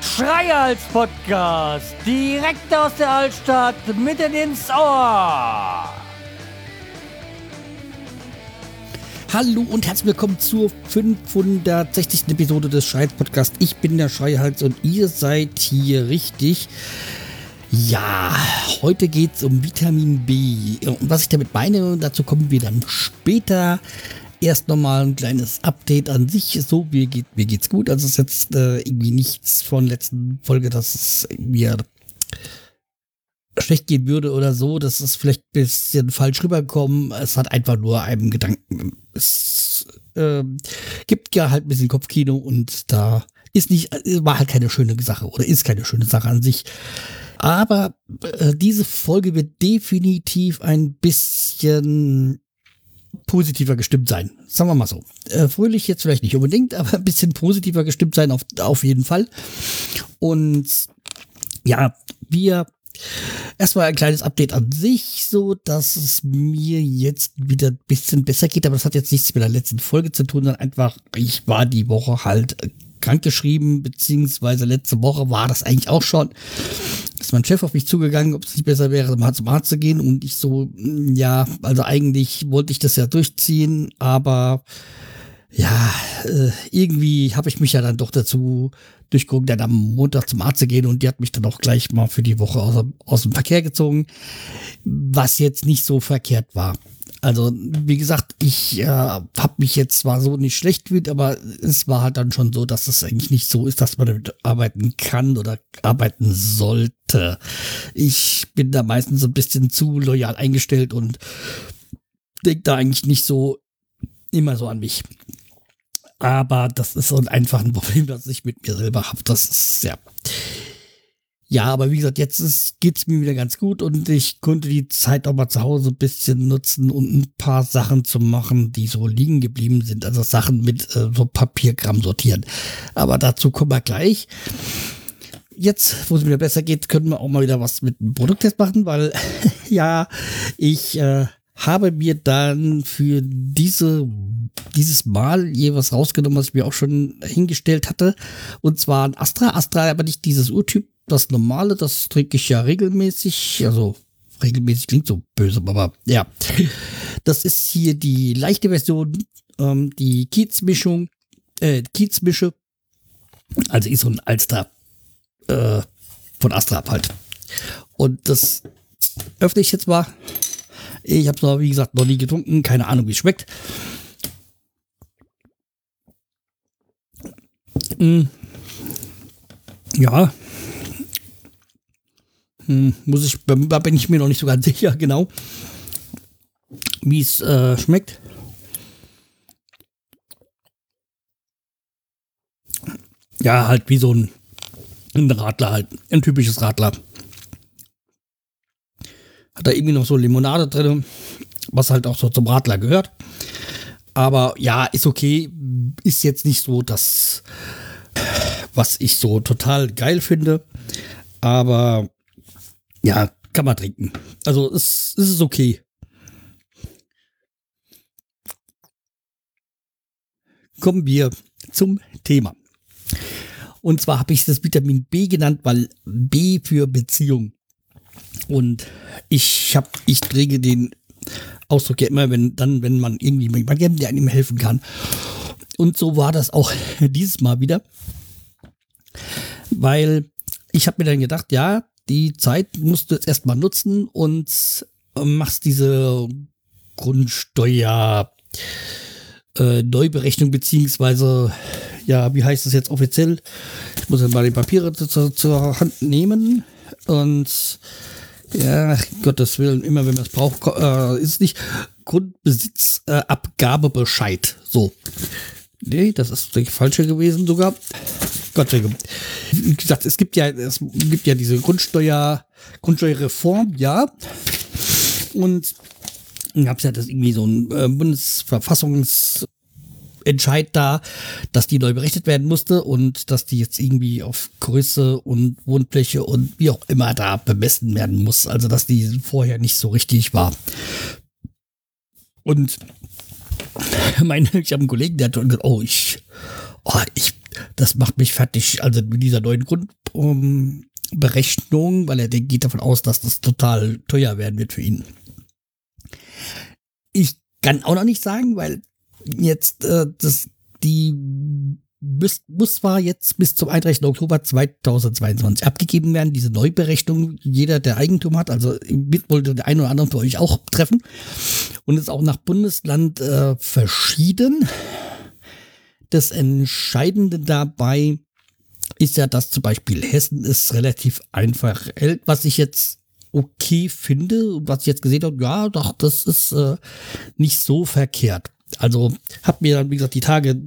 Schreihals Podcast, direkt aus der Altstadt, mitten ins Ohr. Hallo und herzlich willkommen zur 560. Episode des Schreihals Podcast. Ich bin der Schreihals und ihr seid hier richtig. Ja, heute geht es um Vitamin B. Und was ich damit meine, dazu kommen wir dann später erst nochmal ein kleines Update an sich. So, mir, geht, mir geht's gut. Also es ist jetzt äh, irgendwie nichts von letzten Folge, dass es mir schlecht gehen würde oder so. Das ist vielleicht ein bisschen falsch rübergekommen. Es hat einfach nur einen Gedanken. Es äh, gibt ja halt ein bisschen Kopfkino und da ist nicht, war halt keine schöne Sache oder ist keine schöne Sache an sich. Aber äh, diese Folge wird definitiv ein bisschen positiver gestimmt sein. Sagen wir mal so. Äh, fröhlich jetzt vielleicht nicht unbedingt, aber ein bisschen positiver gestimmt sein auf, auf jeden Fall. Und ja, wir erstmal ein kleines Update an sich, so dass es mir jetzt wieder ein bisschen besser geht, aber das hat jetzt nichts mit der letzten Folge zu tun, sondern einfach, ich war die Woche halt krankgeschrieben, beziehungsweise letzte Woche war das eigentlich auch schon. Ist mein Chef auf mich zugegangen, ob es nicht besser wäre, mal zum Arzt zu gehen und ich so, mm, ja, also eigentlich wollte ich das ja durchziehen, aber ja, äh, irgendwie habe ich mich ja dann doch dazu durchgeguckt, dann am Montag zum Arzt zu gehen und die hat mich dann auch gleich mal für die Woche aus, aus dem Verkehr gezogen, was jetzt nicht so verkehrt war. Also, wie gesagt, ich äh, habe mich jetzt zwar so nicht schlecht gefühlt, aber es war halt dann schon so, dass es eigentlich nicht so ist, dass man damit arbeiten kann oder arbeiten sollte. Ich bin da meistens ein bisschen zu loyal eingestellt und denke da eigentlich nicht so immer so an mich. Aber das ist so einfach ein Problem, das ich mit mir selber habe. Das ist ja. Ja, aber wie gesagt, jetzt geht es mir wieder ganz gut und ich konnte die Zeit auch mal zu Hause ein bisschen nutzen und ein paar Sachen zu machen, die so liegen geblieben sind. Also Sachen mit äh, so Papierkram sortieren. Aber dazu kommen wir gleich. Jetzt, wo es wieder besser geht, können wir auch mal wieder was mit einem Produkttest machen, weil ja, ich äh, habe mir dann für diese dieses Mal je was rausgenommen, was ich mir auch schon hingestellt hatte. Und zwar ein Astra. Astra aber nicht dieses Urtyp, das normale, das trinke ich ja regelmäßig. Also regelmäßig klingt so böse, aber ja. Das ist hier die leichte Version, ähm, die Kiezmischung, äh, Kiezmische. Also ist so ein Alster äh, von Astra halt. Und das öffne ich jetzt mal. Ich habe es wie gesagt, noch nie getrunken. Keine Ahnung, wie es schmeckt. Hm. Ja. Hm, muss ich, da bin ich mir noch nicht so ganz sicher, genau, wie es äh, schmeckt. Ja, halt wie so ein, ein Radler halt, ein typisches Radler. Hat da irgendwie noch so Limonade drin, was halt auch so zum Radler gehört. Aber ja, ist okay. Ist jetzt nicht so das, was ich so total geil finde. Aber ja, kann man trinken. Also es, es ist okay. Kommen wir zum Thema. Und zwar habe ich das Vitamin B genannt, weil B für Beziehung. Und ich habe, ich träge den Ausdruck ja immer, wenn dann, wenn man irgendwie jemandem, der einem helfen kann. Und so war das auch dieses Mal wieder. Weil ich habe mir dann gedacht, ja, die Zeit musst du jetzt erstmal nutzen und machst diese Grundsteuer äh, Neuberechnung beziehungsweise ja, wie heißt es jetzt offiziell? Ich muss jetzt mal die Papiere zu, zur Hand nehmen und ja, Gottes Willen, immer wenn man es braucht, äh, ist nicht Grundbesitzabgabebescheid. Äh, so. Nee, das ist der falsche gewesen sogar. Gott sei Dank. Wie gesagt, es gibt ja, es gibt ja diese Grundsteuer, Grundsteuerreform, ja. Und dann gab es ja das irgendwie so ein äh, Bundesverfassungs da, dass die neu berechnet werden musste und dass die jetzt irgendwie auf Größe und Wohnfläche und wie auch immer da bemessen werden muss. Also dass die vorher nicht so richtig war. Und mein, ich habe einen Kollegen, der hat gesagt, oh, ich, oh, ich, das macht mich fertig. Also mit dieser neuen Grundberechnung, um, weil er geht davon aus, dass das total teuer werden wird für ihn. Ich kann auch noch nicht sagen, weil jetzt äh, das die muss, muss zwar jetzt bis zum 31. Oktober 2022 abgegeben werden, diese Neuberechnung, jeder, der Eigentum hat, also mit wollte der ein oder andere für euch auch treffen und ist auch nach Bundesland äh, verschieden. Das Entscheidende dabei ist ja, dass zum Beispiel Hessen ist relativ einfach was ich jetzt okay finde was ich jetzt gesehen habe, ja, doch, das ist äh, nicht so verkehrt. Also habe mir dann, wie gesagt, die Tage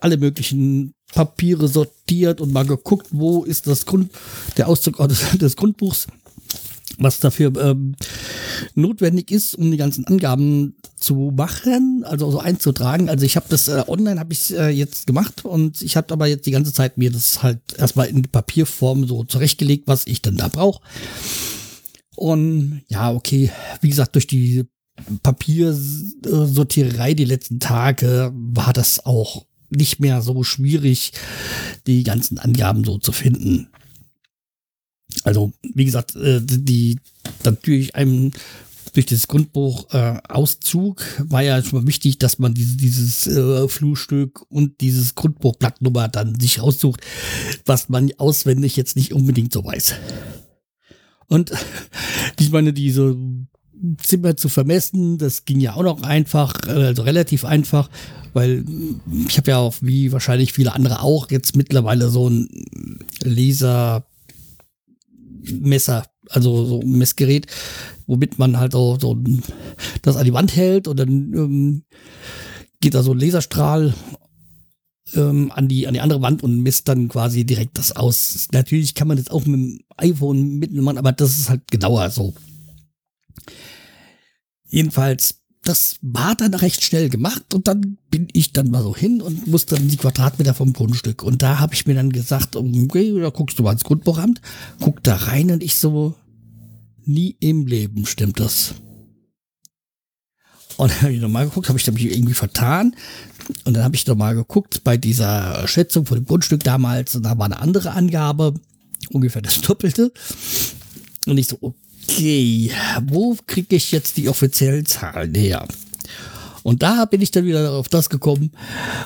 alle möglichen Papiere sortiert und mal geguckt, wo ist das Grund, der Auszug des, des Grundbuchs, was dafür ähm, notwendig ist, um die ganzen Angaben zu machen, also so einzutragen. Also ich habe das äh, online habe ich äh, jetzt gemacht und ich habe aber jetzt die ganze Zeit mir das halt erstmal in Papierform so zurechtgelegt, was ich denn da brauche. Und ja, okay, wie gesagt, durch die Papiersortiererei die letzten Tage war das auch nicht mehr so schwierig, die ganzen Angaben so zu finden. Also, wie gesagt, äh, die natürlich einem durch das Grundbuch äh, Auszug war ja schon mal wichtig, dass man dieses, dieses äh, Flurstück und dieses Grundbuchblattnummer dann sich raussucht, was man auswendig jetzt nicht unbedingt so weiß. Und ich meine, diese Zimmer zu vermessen. Das ging ja auch noch einfach, also relativ einfach, weil ich habe ja auch, wie wahrscheinlich viele andere auch, jetzt mittlerweile so ein Lasermesser, also so ein Messgerät, womit man halt so, so das an die Wand hält und dann ähm, geht da so ein Laserstrahl ähm, an, die, an die andere Wand und misst dann quasi direkt das aus. Natürlich kann man das auch mit dem iPhone mitmachen, aber das ist halt genauer so. Jedenfalls, das war dann recht schnell gemacht und dann bin ich dann mal so hin und musste dann die Quadratmeter vom Grundstück. Und da habe ich mir dann gesagt, okay, da guckst du mal ins Grundbuchamt, guck da rein und ich so, nie im Leben stimmt das. Und dann habe ich nochmal geguckt, habe ich mich irgendwie vertan. Und dann habe ich nochmal geguckt bei dieser Schätzung von dem Grundstück damals, und da war eine andere Angabe, ungefähr das Doppelte. Und ich so, okay, wo kriege ich jetzt die offiziellen Zahlen her? Und da bin ich dann wieder auf das gekommen,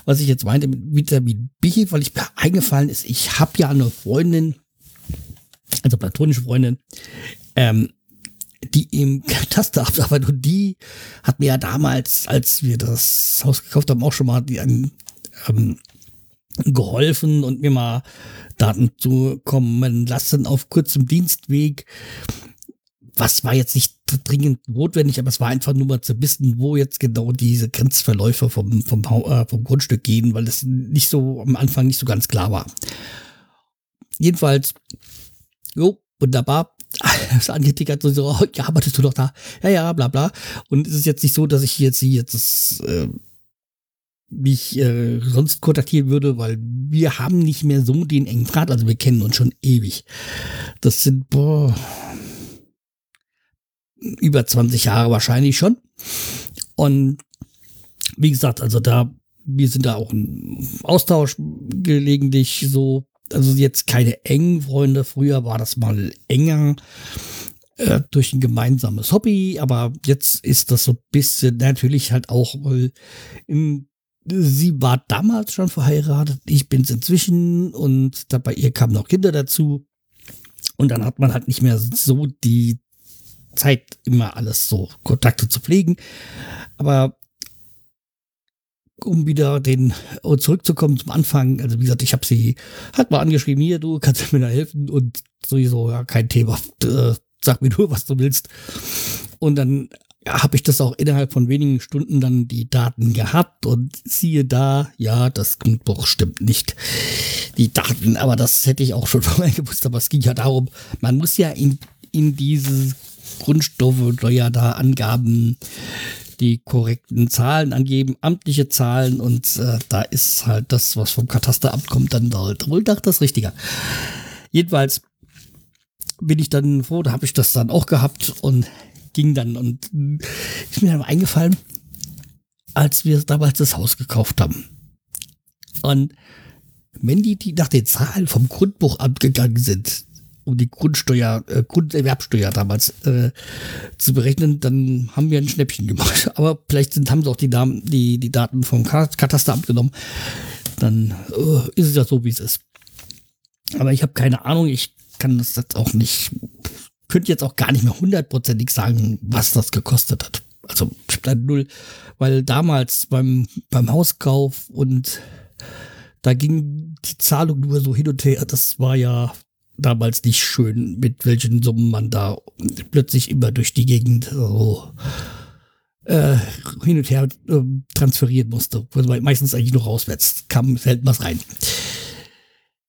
was ich jetzt meinte mit Vitamin B, weil ich mir eingefallen ist, ich habe ja eine Freundin, also platonische Freundin, ähm, die im Kataster arbeitet und die hat mir ja damals, als wir das Haus gekauft haben, auch schon mal die, ähm, geholfen und mir mal Daten zukommen lassen auf kurzem Dienstweg was war jetzt nicht dringend notwendig, aber es war einfach nur mal zu wissen, wo jetzt genau diese Grenzverläufe vom, vom, äh, vom Grundstück gehen, weil das nicht so am Anfang nicht so ganz klar war. Jedenfalls, jo, wunderbar. Das angetickert so, oh, ja, arbeitest du doch da? Ja, ja, bla, bla. Und es ist jetzt nicht so, dass ich jetzt sie jetzt das, äh, mich äh, sonst kontaktieren würde, weil wir haben nicht mehr so den engen Draht, also wir kennen uns schon ewig. Das sind, boah, über 20 Jahre wahrscheinlich schon. Und wie gesagt, also da, wir sind da auch im Austausch gelegentlich so, also jetzt keine engen Freunde. Früher war das mal enger äh, durch ein gemeinsames Hobby, aber jetzt ist das so ein bisschen natürlich halt auch, weil in, sie war damals schon verheiratet, ich bin's inzwischen und da bei ihr kamen noch Kinder dazu. Und dann hat man halt nicht mehr so die Zeit, immer alles so Kontakte zu pflegen. Aber um wieder den uh, zurückzukommen zum Anfang, also wie gesagt, ich habe sie halt mal angeschrieben, hier, du kannst mir da helfen und sowieso, ja, kein Thema, äh, sag mir nur, was du willst. Und dann ja, habe ich das auch innerhalb von wenigen Stunden dann die Daten gehabt und siehe da, ja, das Grundbuch stimmt nicht. Die Daten, aber das hätte ich auch schon vorher gewusst, aber es ging ja darum, man muss ja in, in dieses Grundstoffe oder ja da Angaben, die korrekten Zahlen angeben, amtliche Zahlen und äh, da ist halt das, was vom Katasteramt kommt, dann halt wohl doch das Richtige. Jedenfalls bin ich dann froh, da habe ich das dann auch gehabt und ging dann und ist mir dann eingefallen, als wir damals das Haus gekauft haben. Und wenn die, die nach den Zahlen vom Grundbuchamt gegangen sind, um die Grundsteuer, äh, Grunderwerbsteuer damals äh, zu berechnen, dann haben wir ein Schnäppchen gemacht. Aber vielleicht sind, haben sie auch die, Namen, die, die Daten vom Katasteramt genommen. Dann äh, ist es ja so, wie es ist. Aber ich habe keine Ahnung, ich kann das jetzt auch nicht, könnte jetzt auch gar nicht mehr hundertprozentig sagen, was das gekostet hat. Also ich da null, weil damals beim, beim Hauskauf und da ging die Zahlung nur so hin und her. Das war ja damals nicht schön, mit welchen Summen man da plötzlich immer durch die Gegend so äh, hin und her äh, transferieren musste. Also meistens eigentlich nur rauswärts, kam selten was rein.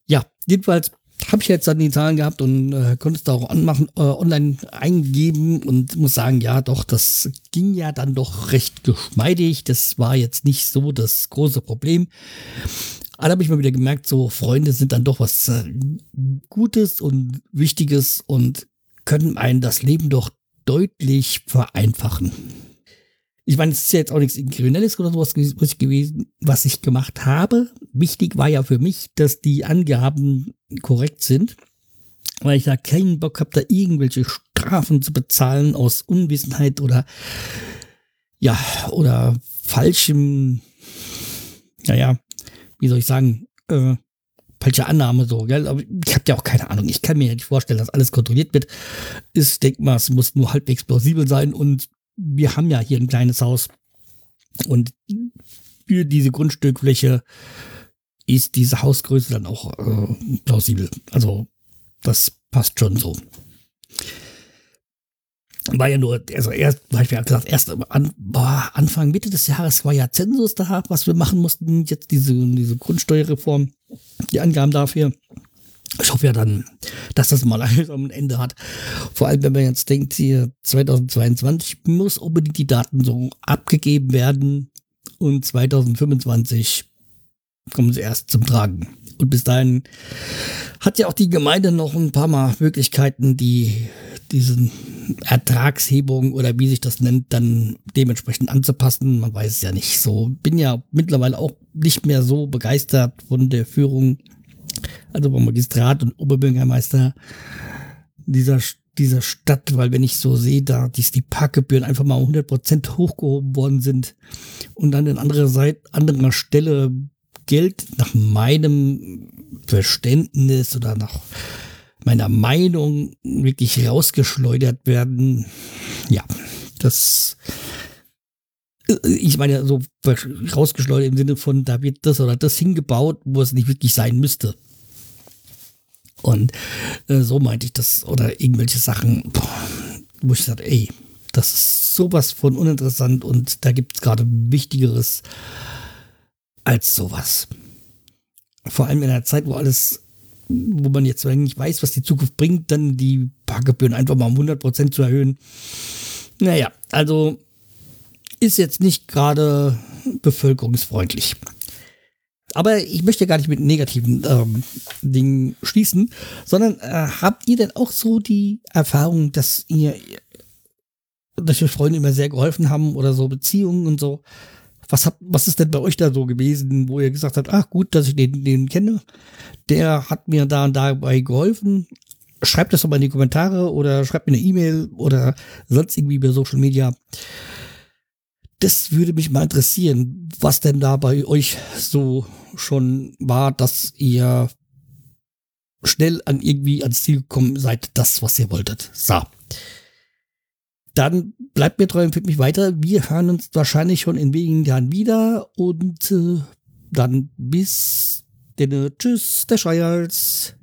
Ja, jedenfalls habe ich jetzt dann die Zahlen gehabt und äh, konnte es da auch anmachen, äh, online eingeben und muss sagen, ja, doch, das ging ja dann doch recht geschmeidig. Das war jetzt nicht so das große Problem. Aber da habe ich mal wieder gemerkt, so Freunde sind dann doch was äh, Gutes und Wichtiges und können einen das Leben doch deutlich vereinfachen. Ich meine, es ist ja jetzt auch nichts Kriminelles oder sowas gewesen, was ich gemacht habe. Wichtig war ja für mich, dass die Angaben korrekt sind, weil ich da keinen Bock habe, da irgendwelche Strafen zu bezahlen aus Unwissenheit oder ja, oder falschem, naja, wie soll ich sagen, äh, falsche Annahme so, gell? Aber ich habe ja auch keine Ahnung. Ich kann mir ja nicht vorstellen, dass alles kontrolliert wird. Ich denke mal, es muss nur halbwegs plausibel sein und wir haben ja hier ein kleines Haus und für diese Grundstückfläche ist diese Hausgröße dann auch äh, plausibel. Also das passt schon so war ja nur, also erst, habe ich ja gesagt, erst an, boah, Anfang, Mitte des Jahres war ja Zensus da, was wir machen mussten, jetzt diese, diese Grundsteuerreform, die Angaben dafür. Ich hoffe ja dann, dass das mal ein Ende hat. Vor allem, wenn man jetzt denkt, hier 2022 muss unbedingt die Daten so abgegeben werden und 2025 kommen sie erst zum Tragen. Und bis dahin hat ja auch die Gemeinde noch ein paar Mal Möglichkeiten, die diesen Ertragshebung oder wie sich das nennt, dann dementsprechend anzupassen. Man weiß es ja nicht so. Bin ja mittlerweile auch nicht mehr so begeistert von der Führung, also vom Magistrat und Oberbürgermeister dieser, dieser Stadt, weil wenn ich so sehe, da die, die Parkgebühren einfach mal 100% hochgehoben worden sind und dann an anderer Seite, anderer Stelle Geld nach meinem Verständnis oder nach meiner Meinung wirklich rausgeschleudert werden. Ja, das ich meine, so rausgeschleudert im Sinne von, da wird das oder das hingebaut, wo es nicht wirklich sein müsste. Und äh, so meinte ich das. Oder irgendwelche Sachen, boah, wo ich sage, ey, das ist sowas von uninteressant und da gibt es gerade Wichtigeres als sowas. Vor allem in einer Zeit, wo alles wo man jetzt nicht weiß, was die Zukunft bringt, dann die Parkgebühren einfach mal um 100% zu erhöhen. Naja, also ist jetzt nicht gerade bevölkerungsfreundlich. Aber ich möchte gar nicht mit negativen ähm, Dingen schließen, sondern äh, habt ihr denn auch so die Erfahrung, dass ihr, dass wir Freunde immer sehr geholfen haben oder so Beziehungen und so? Was, hab, was ist denn bei euch da so gewesen, wo ihr gesagt habt, ach gut, dass ich den, den kenne, der hat mir da und dabei geholfen. Schreibt das doch mal in die Kommentare oder schreibt mir eine E-Mail oder sonst irgendwie über Social Media. Das würde mich mal interessieren, was denn da bei euch so schon war, dass ihr schnell an irgendwie ans Ziel gekommen seid, das, was ihr wolltet. So. Dann bleibt mir treu und führt mich weiter. Wir hören uns wahrscheinlich schon in wenigen Jahren wieder und äh, dann bis denn. Tschüss, der Schreihals.